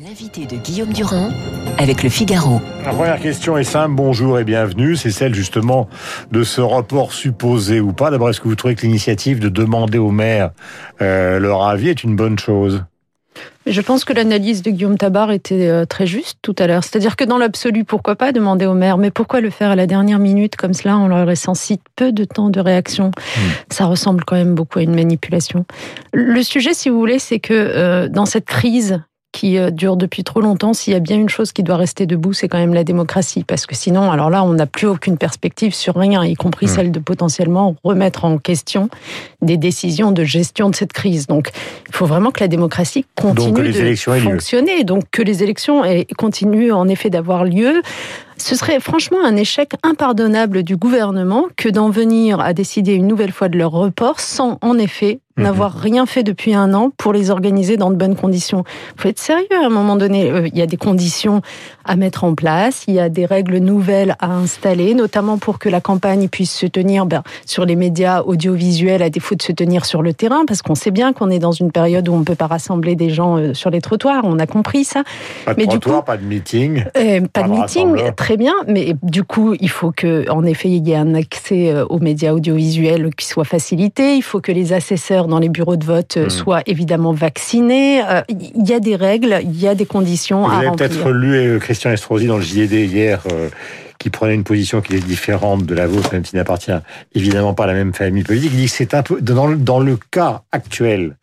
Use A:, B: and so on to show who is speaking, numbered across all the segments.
A: L'invité de Guillaume Durand avec le Figaro.
B: La première question est simple, bonjour et bienvenue. C'est celle justement de ce report supposé ou pas. D'abord, est-ce que vous trouvez que l'initiative de demander aux maires euh, leur avis est une bonne chose?
C: Je pense que l'analyse de Guillaume Tabar était euh, très juste tout à l'heure. C'est-à-dire que dans l'absolu, pourquoi pas demander aux maires Mais pourquoi le faire à la dernière minute comme cela? En leur laissant si peu de temps de réaction hmm. Ça ressemble quand même beaucoup à une manipulation. Le sujet, si vous voulez, c'est que euh, dans cette crise qui euh, dure depuis trop longtemps, s'il y a bien une chose qui doit rester debout, c'est quand même la démocratie. Parce que sinon, alors là, on n'a plus aucune perspective sur rien, y compris mmh. celle de potentiellement remettre en question des décisions de gestion de cette crise. Donc, il faut vraiment que la démocratie continue de fonctionner. Donc, que les élections continuent en effet d'avoir lieu. Ce serait franchement un échec impardonnable du gouvernement que d'en venir à décider une nouvelle fois de leur report sans en effet Mhm. n'avoir rien fait depuis un an pour les organiser dans de bonnes conditions. Il faut être sérieux à un moment donné. Euh, il y a des conditions à mettre en place, il y a des règles nouvelles à installer, notamment pour que la campagne puisse se tenir ben, sur les médias audiovisuels à défaut de se tenir sur le terrain, parce qu'on sait bien qu'on est dans une période où on ne peut pas rassembler des gens euh, sur les trottoirs, on a compris ça.
B: Pas de mais trottoir, du coup, pas de meeting.
C: Euh, pas, de meeting, très bien, mais du coup, il faut que, en effet, il y ait un accès aux médias audiovisuels qui soit facilité, il faut que les assesseurs dans les bureaux de vote euh, hmm. soient évidemment vaccinés. Euh, il y a des règles, il y a des conditions
B: Vous
C: à
B: avez peut-être lu euh, Christian Estrosi dans le JD hier. qui prenait une position qui est différente de la vôtre, même s'il n'appartient évidemment pas à la même famille politique. Il dit que c'est un peu, dans, dans le cas actuel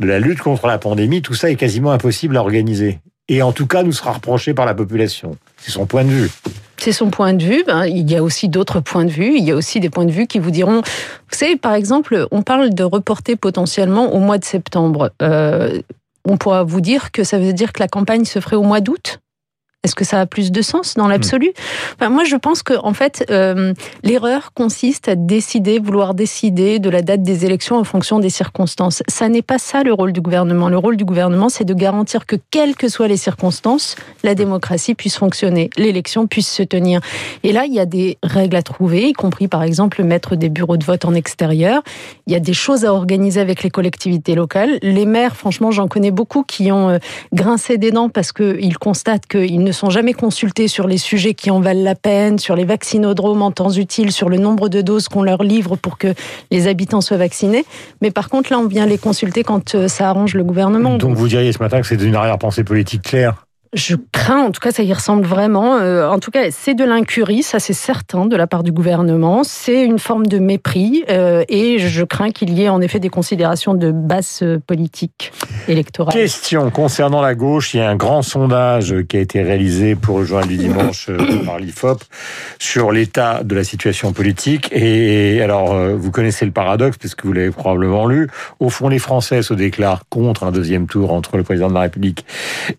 B: de la lutte contre la pandémie, tout ça est quasiment impossible à organiser. Et en tout cas, nous sera reproché par la population. C'est son point de vue.
C: C'est son point de vue. Ben, il y a aussi d'autres points de vue. Il y a aussi des points de vue qui vous diront, vous savez, par exemple, on parle de reporter potentiellement au mois de septembre. Euh, on pourra vous dire que ça veut dire que la campagne se ferait au mois d'août? Est-ce que ça a plus de sens dans l'absolu? Moi, je pense que en fait, euh, l'erreur consiste à décider, vouloir décider de la date des élections en fonction des circonstances. Ça n'est pas ça le rôle du gouvernement. Le rôle du gouvernement, c'est de garantir que, quelles que soient les circonstances, la démocratie puisse fonctionner, l'élection puisse se tenir. Et là, il y a des règles à trouver, y compris par exemple mettre des bureaux de vote en extérieur. Il y a des choses à organiser avec les collectivités locales. Les maires, franchement, j'en connais beaucoup qui ont euh, grincé des dents parce qu'ils constatent qu'ils ne sont jamais consultés sur les sujets qui en valent la peine, sur les vaccinodromes en temps utile, sur le nombre de doses qu'on leur livre pour que les habitants soient vaccinés. Mais par contre, là, on vient les consulter quand euh, ça arrange le gouvernement.
B: Donc vous diriez ce matin que c'est une arrière-pensée politique claire
C: je crains, en tout cas, ça y ressemble vraiment. Euh, en tout cas, c'est de l'incurie, ça c'est certain, de la part du gouvernement. C'est une forme de mépris euh, et je crains qu'il y ait en effet des considérations de basse politique électorale.
B: Question concernant la gauche, il y a un grand sondage qui a été réalisé pour le journal du dimanche euh, par l'IFOP sur l'état de la situation politique. Et alors, vous connaissez le paradoxe puisque vous l'avez probablement lu. Au fond, les Français se déclarent contre un deuxième tour entre le président de la République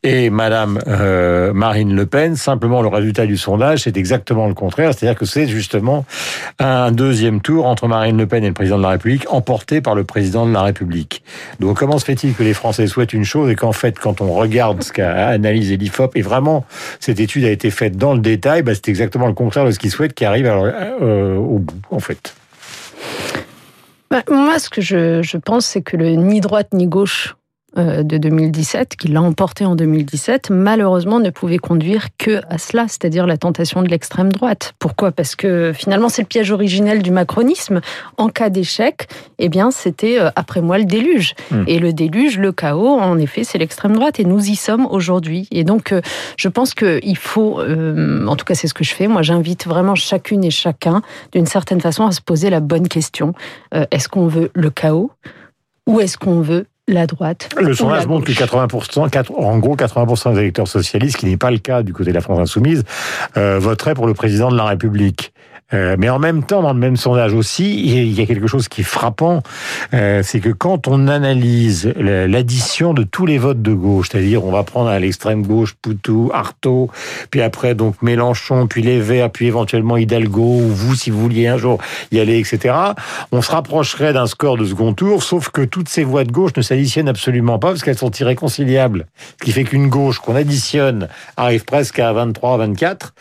B: et Madame euh, Marine Le Pen. Simplement, le résultat du sondage, c'est exactement le contraire. C'est-à-dire que c'est justement un deuxième tour entre Marine Le Pen et le président de la République, emporté par le président de la République. Donc, comment se fait-il que les Français souhaitent une chose et qu'en fait, quand on regarde ce qu'a analysé l'IFOP, et vraiment, cette étude a été faite dans le détail, bah, c'est exactement le contraire de ce qu'ils souhaitent qui arrive euh, au bout, en fait.
C: Bah, moi, ce que je, je pense, c'est que le ni droite ni gauche de 2017, qui l'a emporté en 2017, malheureusement ne pouvait conduire que à cela, c'est-à-dire la tentation de l'extrême droite. Pourquoi? Parce que finalement, c'est le piège originel du macronisme. En cas d'échec, eh bien, c'était euh, après moi le déluge. Hmm. Et le déluge, le chaos, en effet, c'est l'extrême droite. Et nous y sommes aujourd'hui. Et donc, euh, je pense qu'il faut, en tout cas, c'est ce que je fais. Moi, j'invite vraiment chacune et chacun, d'une certaine façon, à se poser la bonne question. est-ce qu'on veut le chaos? Ou est-ce qu'on veut la droite.
B: Le sondage montre que 80%, en gros 80% des électeurs socialistes, qui n'est pas le cas du côté de la France insoumise, euh, voteraient pour le président de la République. Euh, mais en même temps, dans le même sondage aussi, il y a quelque chose qui est frappant, euh, c'est que quand on analyse l'addition de tous les votes de gauche, c'est-à-dire on va prendre à l'extrême gauche Poutou, Artaud, puis après donc Mélenchon, puis les Verts, puis éventuellement Hidalgo, ou vous si vous vouliez un jour y aller, etc., on se rapprocherait d'un score de second tour, sauf que toutes ces voix de gauche ne s'additionnent absolument pas parce qu'elles sont irréconciliables. Ce qui fait qu'une gauche qu'on additionne arrive presque à 23, 24,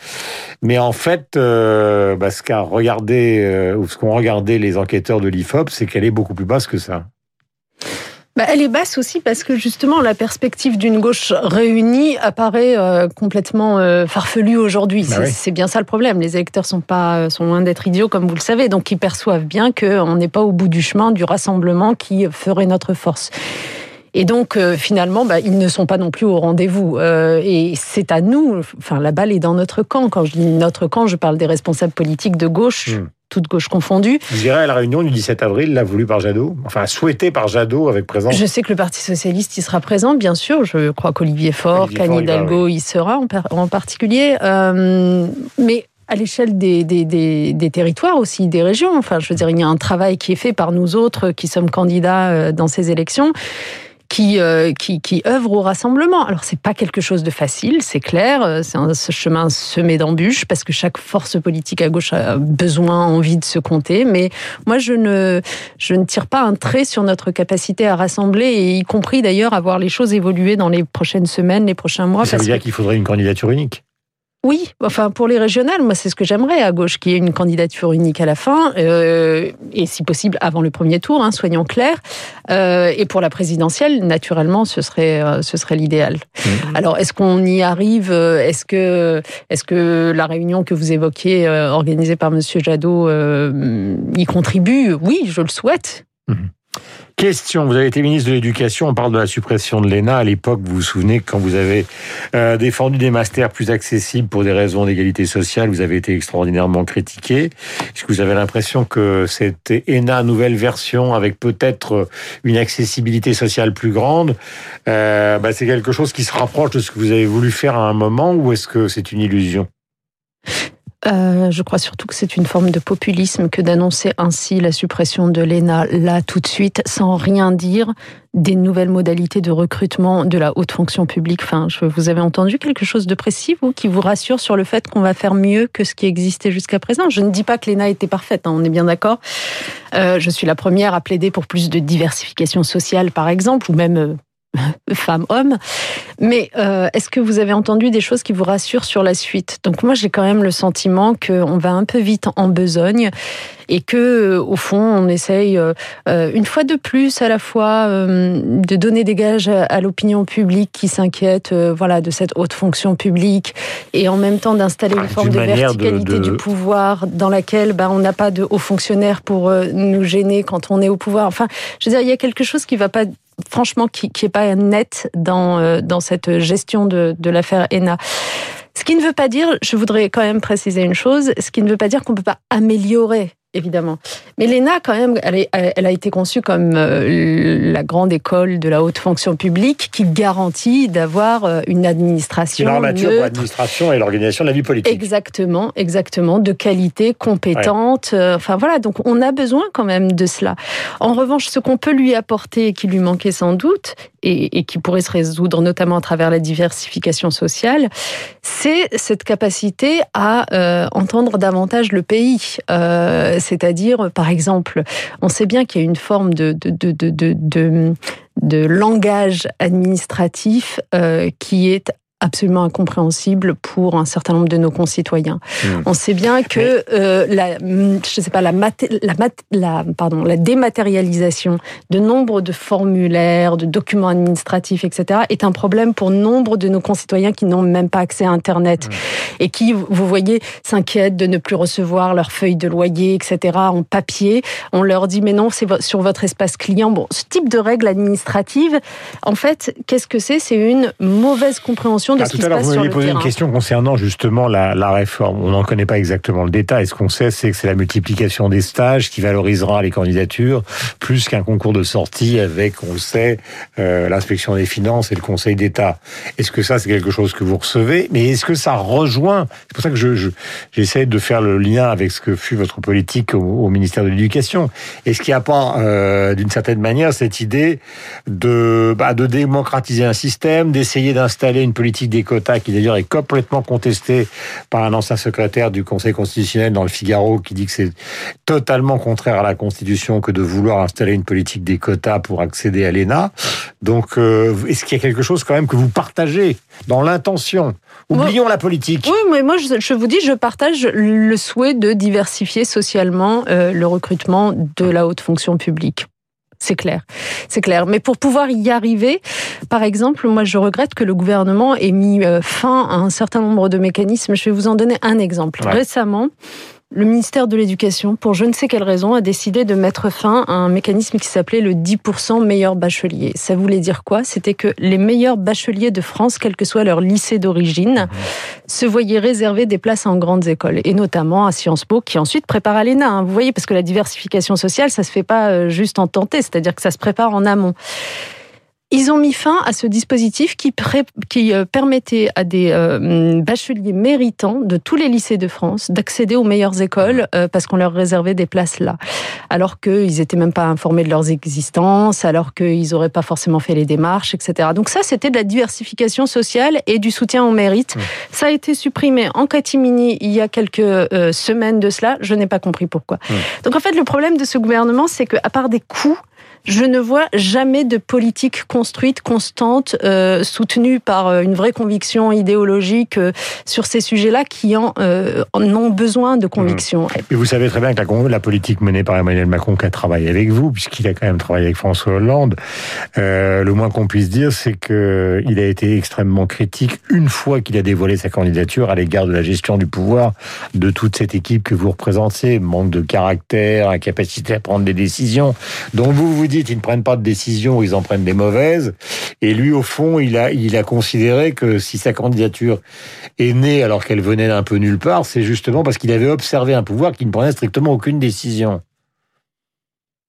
B: mais en fait, euh, bah, ce qu'a regardé, euh, ou ce qu'ont regardé les enquêteurs de l'IFOP, c'est qu'elle est beaucoup plus basse que ça.
C: bah, elle est basse aussi parce que justement la perspective d'une gauche réunie apparaît euh, complètement euh, farfelue aujourd'hui.
B: Bah
C: c'est bien ça le problème. Les électeurs sont pas sont loin d'être idiots comme vous le savez, donc ils perçoivent bien qu'on n'est pas au bout du chemin du rassemblement qui ferait notre force. Et donc, euh, finalement, bah, ils ne sont pas non plus au rendez-vous. et c'est à nous, enfin, la balle est dans notre camp. Quand je dis notre camp, je parle des responsables politiques de gauche, hmm toute gauche confondue.
B: Vous irez à la réunion du 17 avril, là, voulu par Jadot Enfin, souhaité par Jadot avec présence
C: Je sais que le Parti Socialiste y sera présent, bien sûr. Je crois qu'Olivier Faure, Camille Hidalgo y sera en, particulier. Euh, mais à l'échelle des, des, des, territoires aussi, des régions. Enfin, je veux dire, il y a un travail qui est fait par nous autres qui sommes candidats euh, dans ces élections qui, euh, qui, qui œuvrent au rassemblement. Alors c'est pas quelque chose de facile, c'est clair, euh, c'est un chemin semé d'embûches parce que chaque force politique à gauche a besoin, envie de se compter. Mais moi je ne je ne tire pas un trait sur notre capacité à rassembler et y compris d'ailleurs à voir les choses évoluer dans les prochaines semaines, les prochains mois.
B: Ça veut dire qu'il faudrait une candidature unique.
C: Oui, enfin pour les régionales, moi c'est ce que j'aimerais à gauche, qu'il y ait une candidature unique à la fin, euh, et si possible avant le premier tour, hein, soyons clairs. Euh, et pour la présidentielle, naturellement, ce serait euh, ce serait l'idéal. Mmh. Alors est-ce qu'on y arrive Est-ce que est-ce que la réunion que vous évoquiez, organisée par Monsieur Jadot, y contribue? Oui, je le souhaite.
B: Mmh. Question, vous avez été ministre de l'Éducation, on parle de la suppression de l'ENA. À l'époque, vous vous souvenez, quand vous avez euh, défendu des masters plus accessibles pour des raisons d'égalité sociale, vous avez été extraordinairement critiqué. Est-ce que vous avez l'impression que cette ENA nouvelle version, avec peut-être une accessibilité sociale plus grande, euh, bah, c'est quelque chose qui se rapproche de ce que vous avez voulu faire à un moment, ou est-ce que c'est une illusion?
C: Euh, je crois surtout que c'est une forme de populisme que d'annoncer ainsi la suppression de l'ENA là tout de suite, sans rien dire des nouvelles modalités de recrutement de la haute fonction publique. Enfin, je, vous avez entendu quelque chose de précis, vous, qui vous rassure sur le fait qu'on va faire mieux que ce qui existait jusqu'à présent? Je ne dis pas que l'ENA était parfaite, hein, on est bien d'accord. Euh, je suis la première à plaider pour plus de diversification sociale, par exemple, ou même femmes-hommes. Mais euh, est-ce que vous avez entendu des choses qui vous rassurent sur la suite? Donc moi, j'ai quand même le sentiment qu'on va un peu vite en besogne et que, euh, au fond, on essaye euh, une fois de plus, à la fois, de donner des gages à l'opinion publique qui s'inquiète, voilà, de cette haute fonction publique, et en même temps d'installer une forme de verticalité du pouvoir dans laquelle ben, on n'a pas de hauts fonctionnaires pour nous gêner quand on est au pouvoir. Enfin, je veux dire, il y a quelque chose qui va pas franchement, qui n'est pas net dans, euh, dans cette gestion de, de l'affaire ENA. Ce qui ne veut pas dire, je voudrais quand même préciser une chose, ce qui ne veut pas dire qu'on ne peut pas améliorer évidemment. Mais l'ENA, quand même, elle, elle, a été conçue comme euh, la grande école de la haute fonction publique qui garantit d'avoir euh, une administration.
B: Une armature pour l'administration et l'organisation de la vie politique.
C: Exactement, exactement, de qualité, compétente. Euh, enfin voilà, donc on a besoin quand même de cela. En revanche, ce qu'on peut lui apporter et qui lui manquait sans doute, et, qui pourrait se résoudre notamment à travers la diversification sociale, c'est cette capacité à entendre davantage le pays. Euh, c'est-à-dire, par exemple, on sait bien qu'il y a une forme de, de, langage administratif euh, qui est absolument incompréhensible pour un certain nombre de nos concitoyens. Hmm. On sait bien que euh, la, je sais pas, la, la, la, pardon, la dématérialisation de nombre de formulaires, de documents administratifs, etc., est un problème pour nombre de nos concitoyens qui n'ont même pas accès à Internet hmm. et qui, vous voyez, s'inquiètent de ne plus recevoir leurs feuilles de loyer, etc., en papier. On leur dit, mais non, c'est sur votre espace client. Bon, ce type de règles administratives, en fait, qu'est-ce que c'est? C'est une mauvaise compréhension de ah,
B: tout à l'heure, vous m'avez posé une question concernant justement la, la réforme. On n'en connaît pas exactement le détail. Ce qu'on sait, c'est que c'est la multiplication des stages qui valorisera les candidatures, plus qu'un concours de sortie avec, on le sait, euh, l'inspection des finances et le Conseil d'État. Est-ce que ça, c'est quelque chose que vous recevez? Mais est-ce que ça rejoint? C'est pour ça que je, j'essaie de faire le lien avec ce que fut votre politique au, ministère de l'Éducation. Est-ce qu'il n'y a pas, euh, d'une certaine manière, cette idée de, bah, de démocratiser un système, d'essayer d'installer une politique des quotas, qui d'ailleurs est complètement contesté par un ancien secrétaire du Conseil constitutionnel dans le Figaro, qui dit que c'est totalement contraire à la Constitution que de vouloir installer une politique des quotas pour accéder à l'ENA. Donc, euh, est-ce qu'il y a quelque chose quand même que vous partagez dans l'intention? Oublions la politique.
C: Oui, mais moi, je, vous dis, je partage le souhait de diversifier socialement euh, le recrutement de la haute fonction publique. C'est clair, c'est clair. Mais pour pouvoir y arriver, par exemple, moi je regrette que le gouvernement ait mis euh, fin à un certain nombre de mécanismes. Je vais vous en donner un exemple. Récemment, le ministère de l'Éducation, pour je ne sais quelle raison, a décidé de mettre fin à un mécanisme qui s'appelait le 10% meilleurs bacheliers. Ça voulait dire quoi? C'était que les meilleurs bacheliers de France, quel que soit leur lycée d'origine, se voyaient réserver des places en grandes écoles, et notamment à Sciences Po, qui ensuite prépare à l'ENA. Hein. Vous voyez, parce que la diversification sociale, ça se fait pas euh, juste en tenter, c'est-à-dire que ça se prépare en amont. Ils ont mis fin à ce dispositif qui, qui euh, permettait à des euh, bacheliers méritants de tous les lycées de France d'accéder aux meilleures écoles euh, parce qu'on leur réservait des places là. Alors qu'ils n'étaient même pas informés de leurs existences, alors qu'ils n'auraient pas forcément fait les démarches, etc. Donc ça, c'était de la diversification sociale et du soutien au mérite. Ça a été supprimé en catimini il y a quelques semaines de cela. Je n'ai pas compris pourquoi. Donc en fait, le problème de ce gouvernement, c'est qu'à part des coûts, je ne vois jamais de politique construite, constante, euh, soutenue par euh, une vraie conviction idéologique euh, sur ces sujets-là qui en, ont besoin de conviction. Mmh.
B: Et vous savez très bien que la, la politique menée par Emmanuel Macron, qui a travaillé avec vous, puisqu'il a quand même travaillé avec François Hollande, le moins qu'on puisse dire, c'est qu'il a été extrêmement critique une fois qu'il a dévoilé sa candidature à l'égard de la gestion du pouvoir de toute cette équipe que vous représentez, manque de caractère, incapacité à prendre des décisions. Donc vous vous dites ils ne prennent pas de décision, ils en prennent des mauvaises. Et lui, au fond, il a, il a considéré que si sa candidature est née alors qu'elle venait d'un peu nulle part, c'est justement parce qu'il avait observé un pouvoir qui ne prenait strictement aucune décision.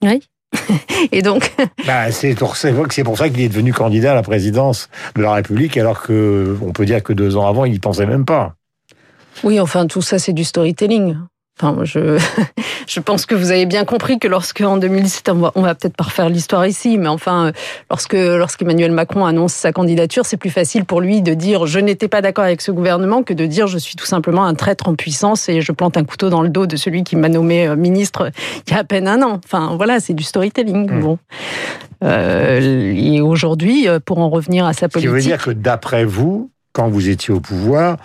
C: Oui. Et donc
B: bah, C'est pour ça qu'il est devenu candidat à la présidence de la République, alors que on peut dire que deux ans avant, il n'y pensait même pas.
C: Oui, enfin, tout ça, c'est du storytelling. Enfin, je, je pense que vous avez bien compris que lorsque en 2017, on va, va peut-être pas refaire l'histoire ici, mais enfin, lorsque lorsqu'Emmanuel Macron annonce sa candidature, c'est plus facile pour lui de dire je n'étais pas d'accord avec ce gouvernement que de dire je suis tout simplement un traître en puissance et je plante un couteau dans le dos de celui qui m'a nommé euh, ministre il y a à peine un an. Enfin, voilà, c'est du storytelling. Mmh. Bon. Euh, et aujourd'hui, euh, pour en revenir à sa politique.
B: Ce qui veut dire que d'après vous, quand vous étiez au pouvoir,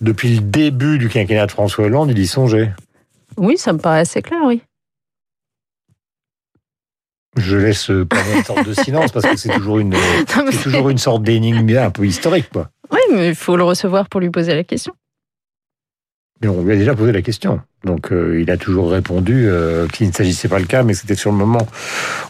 B: depuis le début du quinquennat de François Hollande, il y songeait.
C: Oui, ça me paraît assez clair, oui.
B: Je laisse prendre une sorte de silence parce que c'est toujours une, toujours une sorte d'énigme un peu historique, quoi.
C: Oui, mais il faut le recevoir pour lui poser la question.
B: Mais on lui a déjà posé la question. Donc euh, il a toujours répondu euh, qu'il ne s'agissait pas le cas, mais c'était sur le moment,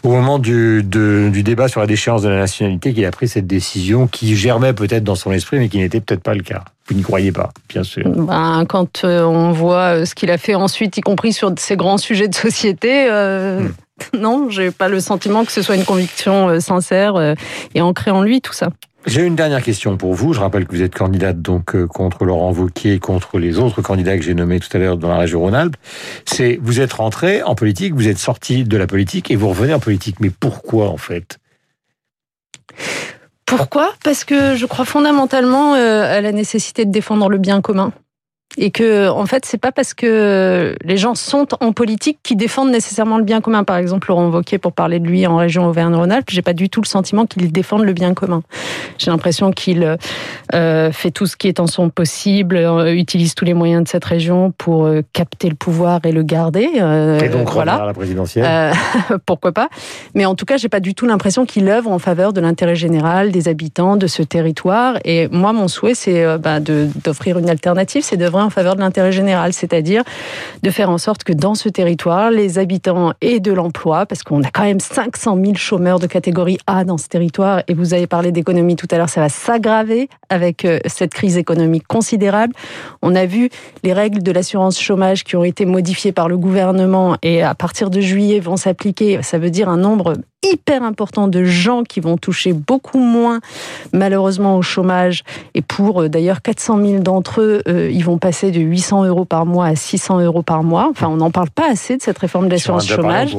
B: au moment du, du débat sur la déchéance de la nationalité, qu'il a pris cette décision qui germait peut-être dans son esprit, mais qui n'était peut-être pas le cas. Vous n'y croyez pas, bien sûr.
C: Ben, quand euh, on voit ce qu'il a fait ensuite, y compris sur ces grands sujets de société, hmm. non, j'ai pas le sentiment que ce soit une conviction sincère et ancrée en lui, tout ça.
B: J'ai une dernière question pour vous. Je rappelle que vous êtes candidate donc euh, contre Laurent Wauquiez, contre les autres candidats que j'ai nommés tout à l'heure dans la région Rhône-Alpes. C'est vous êtes rentré en politique, vous êtes sorti de la politique et vous revenez en politique. Mais pourquoi en fait?
C: Pourquoi? Parce que je crois fondamentalement euh, à la nécessité de défendre le bien commun et que en fait c'est pas parce que les gens sont en politique qui défendent nécessairement le bien commun. Par exemple, Laurent Wauquiez, pour parler de lui en région Auvergne-Rhône-Alpes, j'ai pas du tout le sentiment qu'il défende le bien commun. J'ai l'impression qu'il euh, fait tout ce qui est en son possible, euh, utilise tous les moyens de cette région pour euh, capter le pouvoir et le garder.
B: Euh, et donc voilà. à la présidentielle.
C: Pourquoi pas Mais en tout cas, j'ai pas du tout l'impression qu'il œuvre en faveur de l'intérêt général des habitants de ce territoire. Et moi, mon souhait, c'est bah, d'offrir une alternative, c'est de en faveur de l'intérêt général, c'est-à-dire de faire en sorte que dans ce territoire, les habitants aient de l'emploi, parce qu'on a quand même 500 000 chômeurs de catégorie A dans ce territoire, et vous avez parlé d'économie tout à l'heure, ça va s'aggraver avec euh, cette crise économique considérable. On a vu les règles de l'assurance chômage qui ont été modifiées par le gouvernement et à partir de juillet vont s'appliquer. Ça veut dire un nombre hyper important de gens qui vont toucher beaucoup moins malheureusement au chômage. Et pour euh, d'ailleurs 400 000 d'entre eux, euh, ils vont passer de 800 euros par mois à 600 euros par mois. Enfin, on n'en parle pas assez de cette réforme de l'assurance chômage.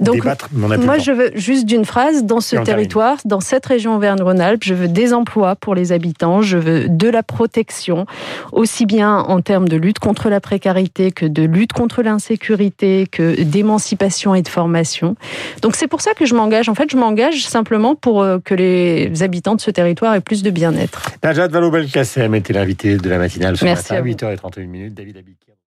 C: Donc, moi, je veux juste d'une phrase, dans ce territoire, dans cette région Auvergne-Rhône-Alpes, je veux des emplois pour les habitants, je veux de la protection, aussi bien en termes de lutte contre la précarité que de lutte contre l'insécurité, que d'émancipation et de formation. Donc c'est pour ça que je m'engage. En fait, je m'engage simplement pour euh, que les habitants de ce territoire aient plus de bien-être.
B: Najat Vallaud-Belkacem était l'invité de la matinale ce Merci matin, à 8h31 David